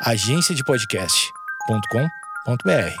agenciadepodcast.com.br.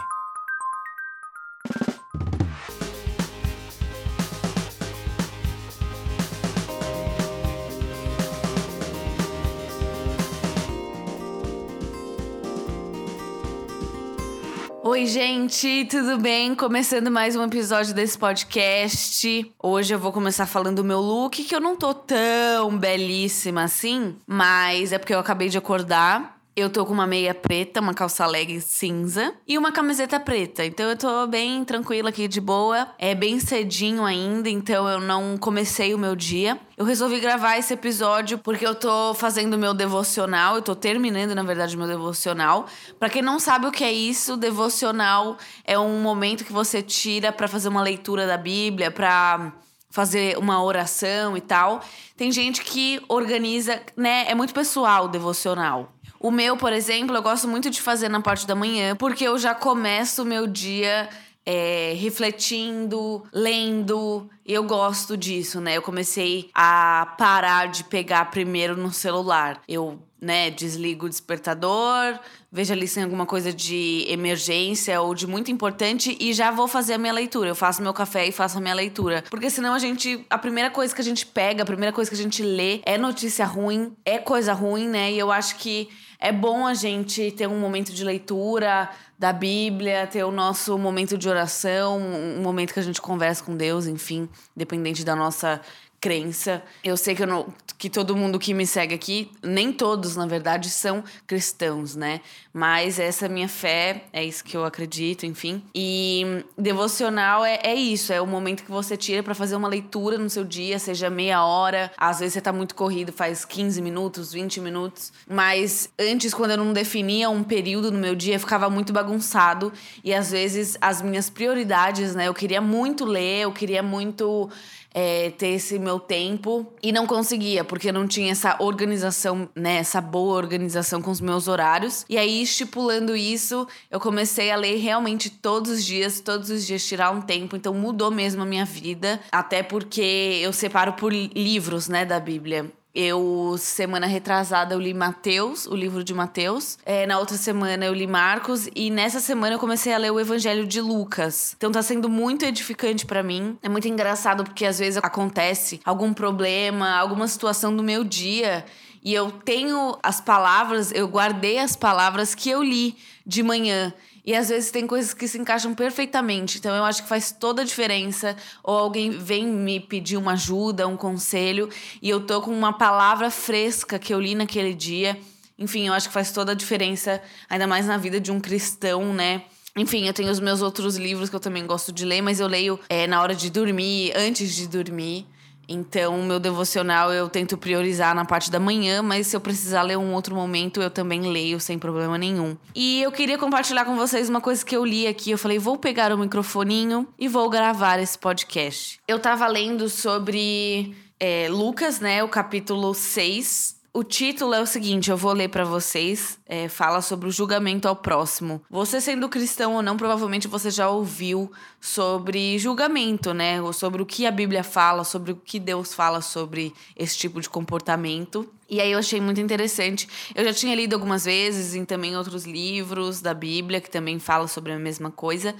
Oi, gente, tudo bem? Começando mais um episódio desse podcast. Hoje eu vou começar falando do meu look, que eu não tô tão belíssima assim, mas é porque eu acabei de acordar eu tô com uma meia preta, uma calça leg cinza e uma camiseta preta. Então eu tô bem tranquila aqui, de boa. É bem cedinho ainda, então eu não comecei o meu dia. Eu resolvi gravar esse episódio porque eu tô fazendo meu devocional, eu tô terminando, na verdade, meu devocional. Para quem não sabe o que é isso, devocional é um momento que você tira para fazer uma leitura da Bíblia, para fazer uma oração e tal. Tem gente que organiza, né? É muito pessoal o devocional. O meu, por exemplo, eu gosto muito de fazer na parte da manhã, porque eu já começo o meu dia é, refletindo, lendo. Eu gosto disso, né? Eu comecei a parar de pegar primeiro no celular. Eu, né, desligo o despertador, vejo ali se tem alguma coisa de emergência ou de muito importante e já vou fazer a minha leitura. Eu faço meu café e faço a minha leitura. Porque senão a gente. A primeira coisa que a gente pega, a primeira coisa que a gente lê é notícia ruim, é coisa ruim, né? E eu acho que é bom a gente ter um momento de leitura da Bíblia, ter o nosso momento de oração, um momento que a gente conversa com Deus, enfim, dependente da nossa crença. Eu sei que, eu não, que todo mundo que me segue aqui, nem todos, na verdade, são cristãos, né? Mas essa é minha fé, é isso que eu acredito, enfim. E devocional é, é isso, é o momento que você tira para fazer uma leitura no seu dia, seja meia hora, às vezes você tá muito corrido, faz 15 minutos, 20 minutos. Mas antes, quando eu não definia um período no meu dia, ficava muito bagunçado. E às vezes as minhas prioridades, né? Eu queria muito ler, eu queria muito é, ter esse meu tempo e não conseguia, porque não tinha essa organização, né? Essa boa organização com os meus horários. E aí, estipulando isso, eu comecei a ler realmente todos os dias, todos os dias tirar um tempo. Então mudou mesmo a minha vida. Até porque eu separo por livros, né, da Bíblia. Eu, semana retrasada, eu li Mateus, o livro de Mateus. É, na outra semana eu li Marcos. E nessa semana eu comecei a ler o Evangelho de Lucas. Então tá sendo muito edificante para mim. É muito engraçado porque às vezes acontece algum problema, alguma situação do meu dia. E eu tenho as palavras, eu guardei as palavras que eu li de manhã. E às vezes tem coisas que se encaixam perfeitamente. Então eu acho que faz toda a diferença. Ou alguém vem me pedir uma ajuda, um conselho, e eu tô com uma palavra fresca que eu li naquele dia. Enfim, eu acho que faz toda a diferença, ainda mais na vida de um cristão, né? Enfim, eu tenho os meus outros livros que eu também gosto de ler, mas eu leio é, na hora de dormir, antes de dormir. Então, meu devocional eu tento priorizar na parte da manhã, mas se eu precisar ler um outro momento, eu também leio sem problema nenhum. E eu queria compartilhar com vocês uma coisa que eu li aqui. Eu falei, vou pegar o microfoninho e vou gravar esse podcast. Eu tava lendo sobre é, Lucas, né? O capítulo 6 o título é o seguinte, eu vou ler para vocês. É, fala sobre o julgamento ao próximo. Você sendo cristão ou não, provavelmente você já ouviu sobre julgamento, né? Ou sobre o que a Bíblia fala, sobre o que Deus fala sobre esse tipo de comportamento. E aí eu achei muito interessante. Eu já tinha lido algumas vezes em também outros livros da Bíblia que também fala sobre a mesma coisa.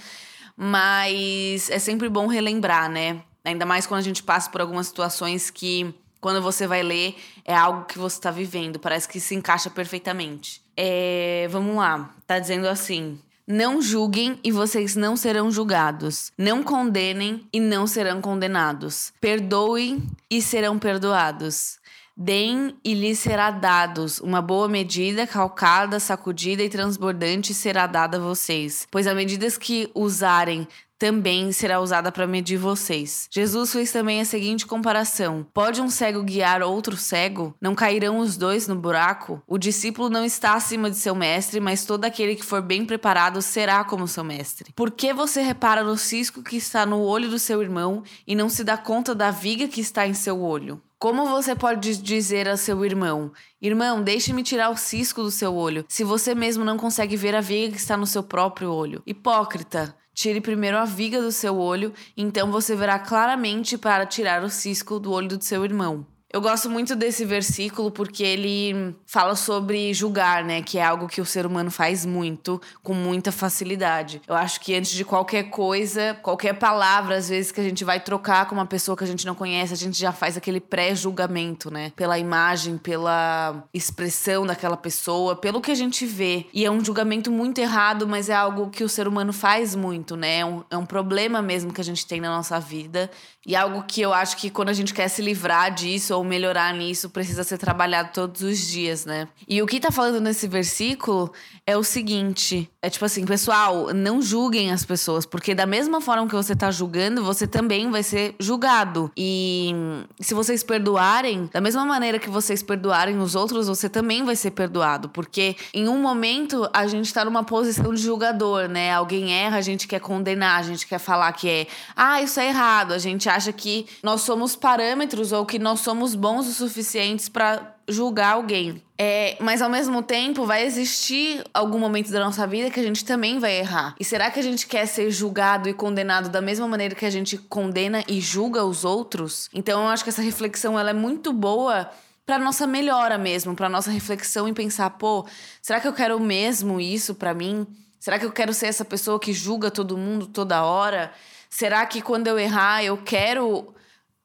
Mas é sempre bom relembrar, né? Ainda mais quando a gente passa por algumas situações que quando você vai ler, é algo que você está vivendo, parece que se encaixa perfeitamente. É, vamos lá, tá dizendo assim: não julguem e vocês não serão julgados. Não condenem e não serão condenados. Perdoem e serão perdoados. Deem e lhes será dados. Uma boa medida, calcada, sacudida e transbordante será dada a vocês. Pois a medidas que usarem também será usada para medir vocês. Jesus fez também a seguinte comparação: Pode um cego guiar outro cego? Não cairão os dois no buraco? O discípulo não está acima de seu mestre, mas todo aquele que for bem preparado será como seu mestre. Por que você repara no cisco que está no olho do seu irmão e não se dá conta da viga que está em seu olho? Como você pode dizer a seu irmão: Irmão, deixe-me tirar o cisco do seu olho, se você mesmo não consegue ver a viga que está no seu próprio olho? Hipócrita! Tire primeiro a viga do seu olho, então você verá claramente para tirar o cisco do olho do seu irmão. Eu gosto muito desse versículo porque ele fala sobre julgar, né? Que é algo que o ser humano faz muito, com muita facilidade. Eu acho que antes de qualquer coisa, qualquer palavra, às vezes, que a gente vai trocar com uma pessoa que a gente não conhece, a gente já faz aquele pré-julgamento, né? Pela imagem, pela expressão daquela pessoa, pelo que a gente vê. E é um julgamento muito errado, mas é algo que o ser humano faz muito, né? É um, é um problema mesmo que a gente tem na nossa vida. E algo que eu acho que quando a gente quer se livrar disso ou melhorar nisso, precisa ser trabalhado todos os dias, né? E o que tá falando nesse versículo é o seguinte: é tipo assim, pessoal, não julguem as pessoas, porque da mesma forma que você tá julgando, você também vai ser julgado. E se vocês perdoarem, da mesma maneira que vocês perdoarem os outros, você também vai ser perdoado, porque em um momento a gente tá numa posição de julgador, né? Alguém erra, a gente quer condenar, a gente quer falar que é, ah, isso é errado, a gente acha que nós somos parâmetros ou que nós somos bons o suficientes para julgar alguém. É, mas ao mesmo tempo vai existir algum momento da nossa vida que a gente também vai errar. E será que a gente quer ser julgado e condenado da mesma maneira que a gente condena e julga os outros? Então eu acho que essa reflexão ela é muito boa para nossa melhora mesmo, para nossa reflexão e pensar, pô, será que eu quero mesmo isso para mim? Será que eu quero ser essa pessoa que julga todo mundo toda hora? Será que quando eu errar eu quero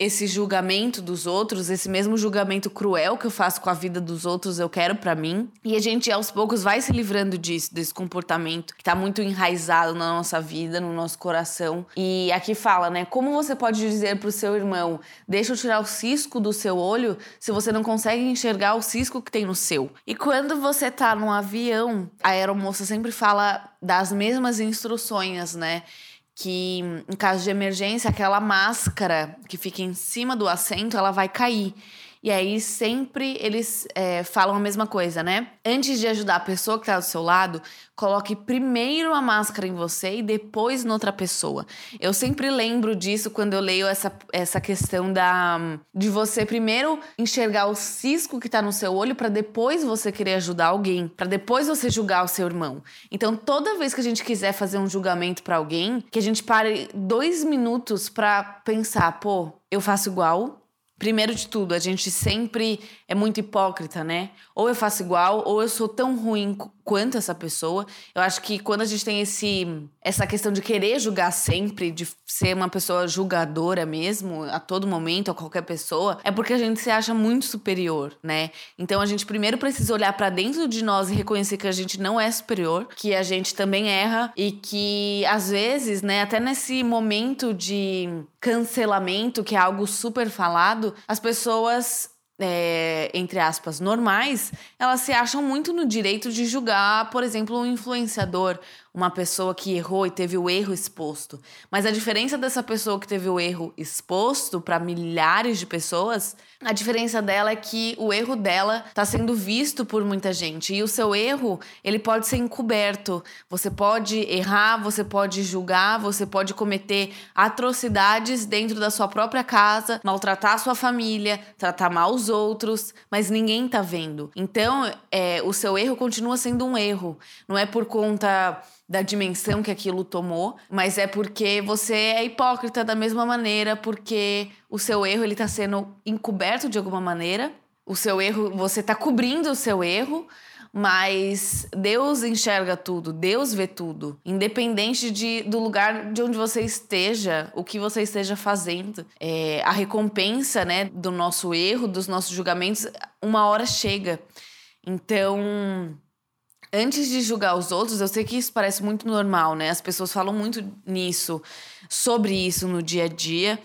esse julgamento dos outros, esse mesmo julgamento cruel que eu faço com a vida dos outros, eu quero para mim. E a gente aos poucos vai se livrando disso, desse comportamento que tá muito enraizado na nossa vida, no nosso coração. E aqui fala, né, como você pode dizer pro seu irmão: "Deixa eu tirar o cisco do seu olho", se você não consegue enxergar o cisco que tem no seu. E quando você tá num avião, a aeromoça sempre fala das mesmas instruções, né? Que em caso de emergência aquela máscara que fica em cima do assento ela vai cair e aí sempre eles é, falam a mesma coisa, né? Antes de ajudar a pessoa que tá do seu lado, coloque primeiro a máscara em você e depois noutra pessoa. Eu sempre lembro disso quando eu leio essa, essa questão da de você primeiro enxergar o cisco que tá no seu olho para depois você querer ajudar alguém, para depois você julgar o seu irmão. Então toda vez que a gente quiser fazer um julgamento para alguém, que a gente pare dois minutos para pensar, pô, eu faço igual, Primeiro de tudo, a gente sempre é muito hipócrita, né? Ou eu faço igual, ou eu sou tão ruim quanto essa pessoa. Eu acho que quando a gente tem esse, essa questão de querer julgar sempre, de ser uma pessoa julgadora mesmo, a todo momento, a qualquer pessoa, é porque a gente se acha muito superior, né? Então a gente primeiro precisa olhar para dentro de nós e reconhecer que a gente não é superior, que a gente também erra e que às vezes, né, até nesse momento de cancelamento, que é algo super falado, as pessoas é, entre aspas, normais, elas se acham muito no direito de julgar, por exemplo, um influenciador, uma pessoa que errou e teve o erro exposto. Mas a diferença dessa pessoa que teve o erro exposto para milhares de pessoas, a diferença dela é que o erro dela está sendo visto por muita gente e o seu erro, ele pode ser encoberto. Você pode errar, você pode julgar, você pode cometer atrocidades dentro da sua própria casa, maltratar a sua família, tratar mal os outros, mas ninguém tá vendo. Então, é, o seu erro continua sendo um erro. Não é por conta da dimensão que aquilo tomou, mas é porque você é hipócrita da mesma maneira, porque o seu erro ele tá sendo encoberto de alguma maneira. O seu erro, você está cobrindo o seu erro, mas Deus enxerga tudo, Deus vê tudo, independente de, do lugar de onde você esteja, o que você esteja fazendo. É, a recompensa né, do nosso erro, dos nossos julgamentos, uma hora chega. Então, antes de julgar os outros, eu sei que isso parece muito normal, né? As pessoas falam muito nisso, sobre isso no dia a dia,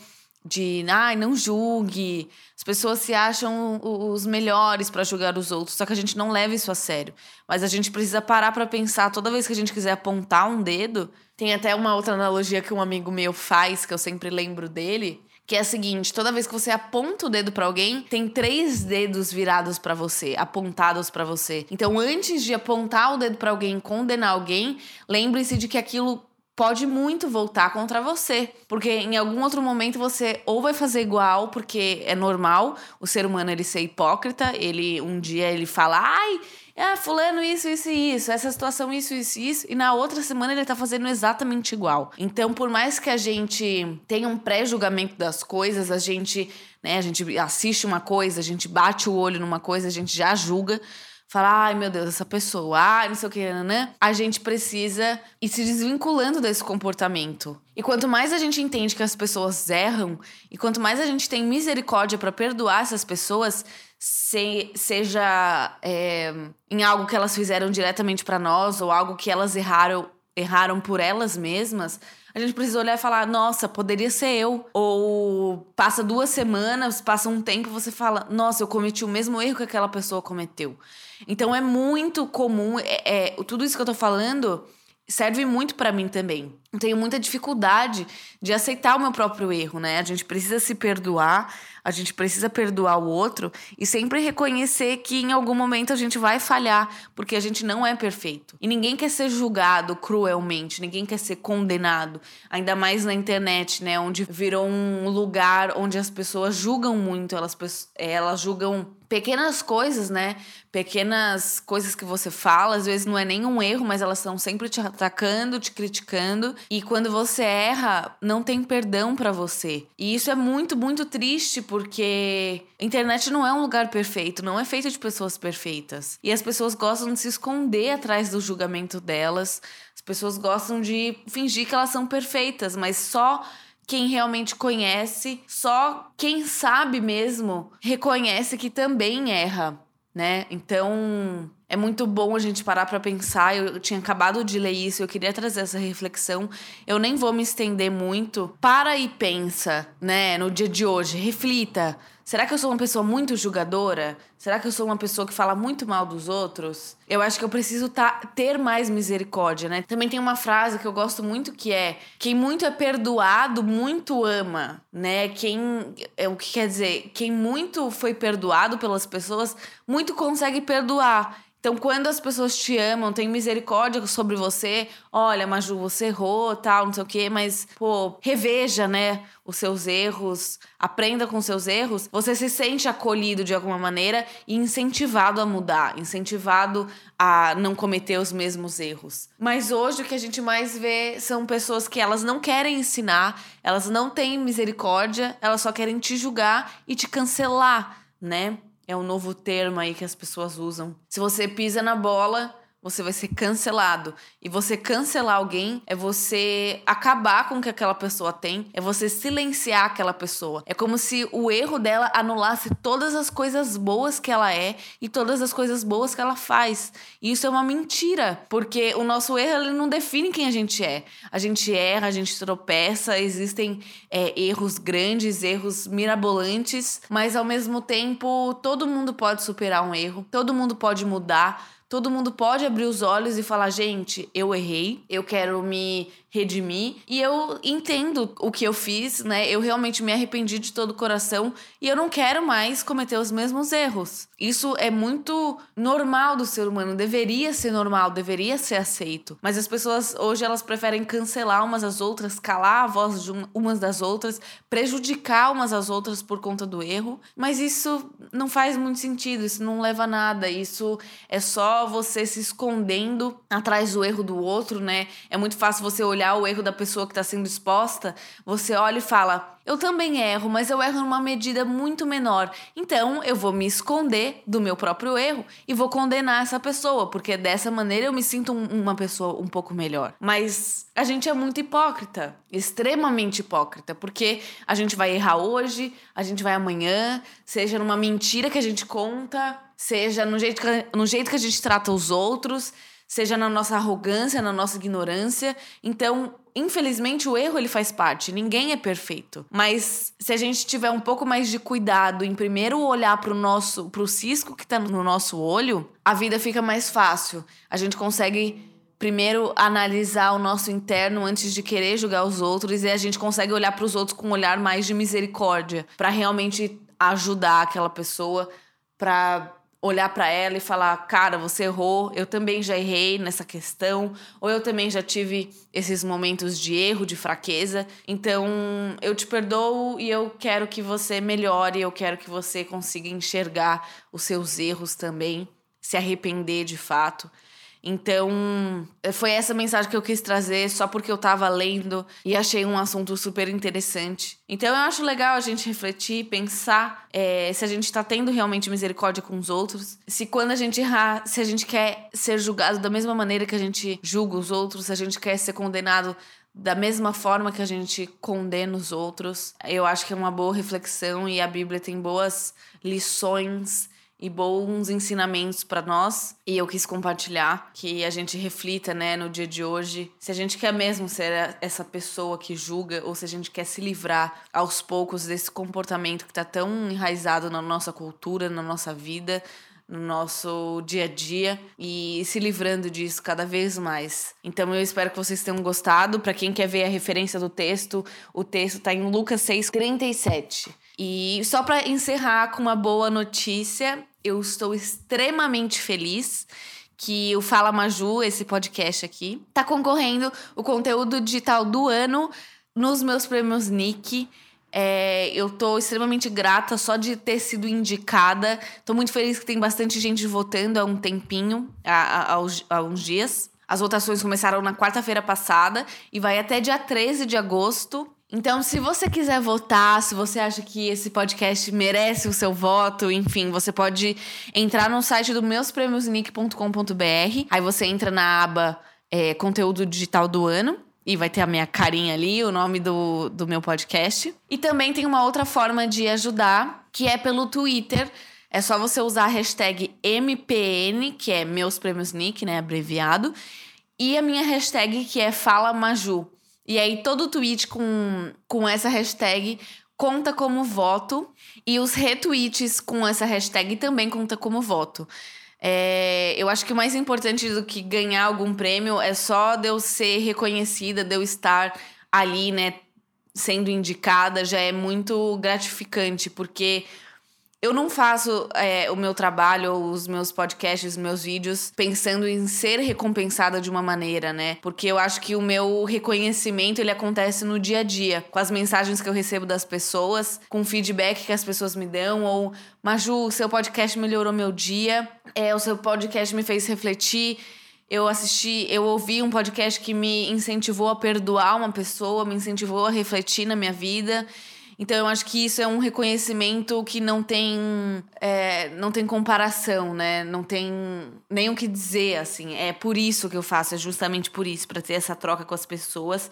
de, ai, não julgue. As pessoas se acham os melhores para julgar os outros, só que a gente não leva isso a sério. Mas a gente precisa parar para pensar toda vez que a gente quiser apontar um dedo. Tem até uma outra analogia que um amigo meu faz, que eu sempre lembro dele, que é a seguinte: toda vez que você aponta o dedo para alguém, tem três dedos virados para você, apontados para você. Então, antes de apontar o dedo para alguém, condenar alguém, lembre-se de que aquilo pode muito voltar contra você, porque em algum outro momento você ou vai fazer igual, porque é normal o ser humano ele ser hipócrita, ele um dia ele fala: "Ai, Ah, fulano, isso, isso e isso. Essa situação, isso, isso e isso. E na outra semana ele tá fazendo exatamente igual. Então, por mais que a gente tenha um pré-julgamento das coisas, a gente, né, a gente assiste uma coisa, a gente bate o olho numa coisa, a gente já julga fala, ai meu Deus, essa pessoa, ai não sei o que, né? A gente precisa ir se desvinculando desse comportamento. E quanto mais a gente entende que as pessoas erram, e quanto mais a gente tem misericórdia para perdoar essas pessoas, se, seja é, em algo que elas fizeram diretamente para nós, ou algo que elas erraram, erraram por elas mesmas, a gente precisa olhar e falar: nossa, poderia ser eu. Ou passa duas semanas, passa um tempo, você fala: nossa, eu cometi o mesmo erro que aquela pessoa cometeu. Então é muito comum, é, é tudo isso que eu tô falando serve muito para mim também. Tenho muita dificuldade de aceitar o meu próprio erro, né? A gente precisa se perdoar, a gente precisa perdoar o outro e sempre reconhecer que em algum momento a gente vai falhar, porque a gente não é perfeito. E ninguém quer ser julgado cruelmente, ninguém quer ser condenado, ainda mais na internet, né, onde virou um lugar onde as pessoas julgam muito, elas elas julgam pequenas coisas, né? Pequenas coisas que você fala, às vezes não é nenhum erro, mas elas estão sempre te atacando, te criticando. E quando você erra, não tem perdão para você. E isso é muito, muito triste, porque a internet não é um lugar perfeito, não é feito de pessoas perfeitas. E as pessoas gostam de se esconder atrás do julgamento delas. As pessoas gostam de fingir que elas são perfeitas, mas só quem realmente conhece, só quem sabe mesmo reconhece que também erra, né? Então, é muito bom a gente parar para pensar. Eu tinha acabado de ler isso, eu queria trazer essa reflexão. Eu nem vou me estender muito. Para e pensa, né, no dia de hoje, reflita. Será que eu sou uma pessoa muito julgadora? Será que eu sou uma pessoa que fala muito mal dos outros? Eu acho que eu preciso tá, ter mais misericórdia, né? Também tem uma frase que eu gosto muito que é: quem muito é perdoado, muito ama, né? Quem. É, o que quer dizer? Quem muito foi perdoado pelas pessoas, muito consegue perdoar. Então, quando as pessoas te amam, têm misericórdia sobre você, olha, Maju, você errou, tal, não sei o quê, mas, pô, reveja, né, os seus erros, aprenda com seus erros, você se sente acolhido de alguma maneira e incentivado a mudar, incentivado a não cometer os mesmos erros. Mas hoje o que a gente mais vê são pessoas que elas não querem ensinar, elas não têm misericórdia, elas só querem te julgar e te cancelar, né? É um novo termo aí que as pessoas usam. Se você pisa na bola, você vai ser cancelado. E você cancelar alguém é você acabar com o que aquela pessoa tem, é você silenciar aquela pessoa. É como se o erro dela anulasse todas as coisas boas que ela é e todas as coisas boas que ela faz. E isso é uma mentira, porque o nosso erro ele não define quem a gente é. A gente erra, a gente tropeça, existem é, erros grandes, erros mirabolantes, mas ao mesmo tempo todo mundo pode superar um erro, todo mundo pode mudar Todo mundo pode abrir os olhos e falar: gente, eu errei, eu quero me redimir e eu entendo o que eu fiz, né? Eu realmente me arrependi de todo o coração e eu não quero mais cometer os mesmos erros. Isso é muito normal do ser humano, deveria ser normal, deveria ser aceito. Mas as pessoas hoje elas preferem cancelar umas às outras, calar a voz de umas das outras, prejudicar umas às outras por conta do erro. Mas isso não faz muito sentido, isso não leva a nada. Isso é só você se escondendo atrás do erro do outro, né? É muito fácil você olhar olhar o erro da pessoa que está sendo exposta, você olha e fala: eu também erro, mas eu erro numa medida muito menor. Então eu vou me esconder do meu próprio erro e vou condenar essa pessoa, porque dessa maneira eu me sinto uma pessoa um pouco melhor. Mas a gente é muito hipócrita, extremamente hipócrita, porque a gente vai errar hoje, a gente vai amanhã, seja numa mentira que a gente conta, seja no jeito que, no jeito que a gente trata os outros seja na nossa arrogância, na nossa ignorância. Então, infelizmente, o erro ele faz parte. Ninguém é perfeito. Mas se a gente tiver um pouco mais de cuidado em primeiro olhar para o nosso, para o cisco que está no nosso olho, a vida fica mais fácil. A gente consegue primeiro analisar o nosso interno antes de querer julgar os outros e a gente consegue olhar para os outros com um olhar mais de misericórdia, para realmente ajudar aquela pessoa, para olhar para ela e falar: "Cara, você errou, eu também já errei nessa questão, ou eu também já tive esses momentos de erro, de fraqueza. Então, eu te perdoo e eu quero que você melhore, eu quero que você consiga enxergar os seus erros também." se arrepender de fato. Então, foi essa mensagem que eu quis trazer só porque eu tava lendo e achei um assunto super interessante. Então, eu acho legal a gente refletir, pensar é, se a gente tá tendo realmente misericórdia com os outros, se quando a gente errar, se a gente quer ser julgado da mesma maneira que a gente julga os outros, se a gente quer ser condenado da mesma forma que a gente condena os outros. Eu acho que é uma boa reflexão e a Bíblia tem boas lições e bons ensinamentos para nós. E eu quis compartilhar que a gente reflita, né, no dia de hoje, se a gente quer mesmo ser essa pessoa que julga ou se a gente quer se livrar aos poucos desse comportamento que tá tão enraizado na nossa cultura, na nossa vida, no nosso dia a dia e se livrando disso cada vez mais. Então eu espero que vocês tenham gostado. Para quem quer ver a referência do texto, o texto está em Lucas 6:37. E só para encerrar com uma boa notícia, eu estou extremamente feliz que o Fala Maju, esse podcast aqui, tá concorrendo o conteúdo digital do ano nos meus prêmios Nick. É, eu tô extremamente grata só de ter sido indicada. Tô muito feliz que tem bastante gente votando há um tempinho, há, há, há uns dias. As votações começaram na quarta-feira passada e vai até dia 13 de agosto. Então, se você quiser votar, se você acha que esse podcast merece o seu voto, enfim, você pode entrar no site do meuspremiosnick.com.br. Aí você entra na aba é, Conteúdo Digital do Ano e vai ter a minha carinha ali, o nome do, do meu podcast. E também tem uma outra forma de ajudar, que é pelo Twitter. É só você usar a hashtag MPN, que é Meus Prêmios Nick, né? Abreviado. E a minha hashtag, que é Fala Maju. E aí, todo tweet com, com essa hashtag conta como voto. E os retweets com essa hashtag também conta como voto. É, eu acho que o mais importante do que ganhar algum prêmio é só de eu ser reconhecida, de eu estar ali, né, sendo indicada, já é muito gratificante, porque eu não faço é, o meu trabalho, os meus podcasts, os meus vídeos, pensando em ser recompensada de uma maneira, né? Porque eu acho que o meu reconhecimento ele acontece no dia a dia, com as mensagens que eu recebo das pessoas, com o feedback que as pessoas me dão, ou Maju, seu podcast melhorou meu dia, é, o seu podcast me fez refletir. Eu assisti, eu ouvi um podcast que me incentivou a perdoar uma pessoa, me incentivou a refletir na minha vida. Então eu acho que isso é um reconhecimento que não tem, é, não tem comparação, né? Não tem nem o que dizer, assim. É por isso que eu faço, é justamente por isso, para ter essa troca com as pessoas.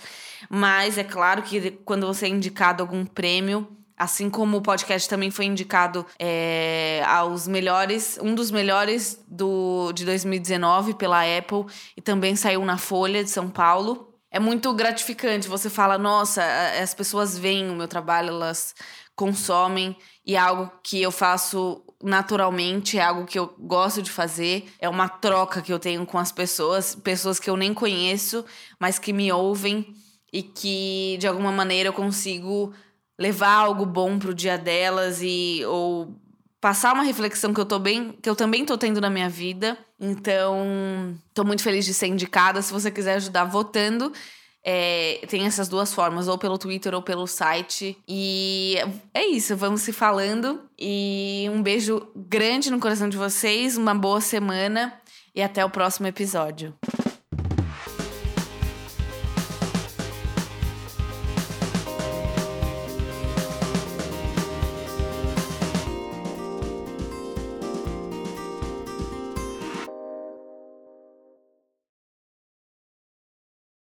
Mas é claro que quando você é indicado algum prêmio, Assim como o podcast também foi indicado é, aos melhores, um dos melhores do, de 2019 pela Apple e também saiu na Folha de São Paulo é muito gratificante. Você fala, nossa, as pessoas veem o meu trabalho, elas consomem e é algo que eu faço naturalmente, é algo que eu gosto de fazer, é uma troca que eu tenho com as pessoas, pessoas que eu nem conheço, mas que me ouvem e que de alguma maneira eu consigo levar algo bom pro dia delas e ou passar uma reflexão que eu tô bem, que eu também tô tendo na minha vida. Então, tô muito feliz de ser indicada. Se você quiser ajudar votando, é, tem essas duas formas, ou pelo Twitter ou pelo site. E é isso, vamos se falando. E um beijo grande no coração de vocês, uma boa semana e até o próximo episódio.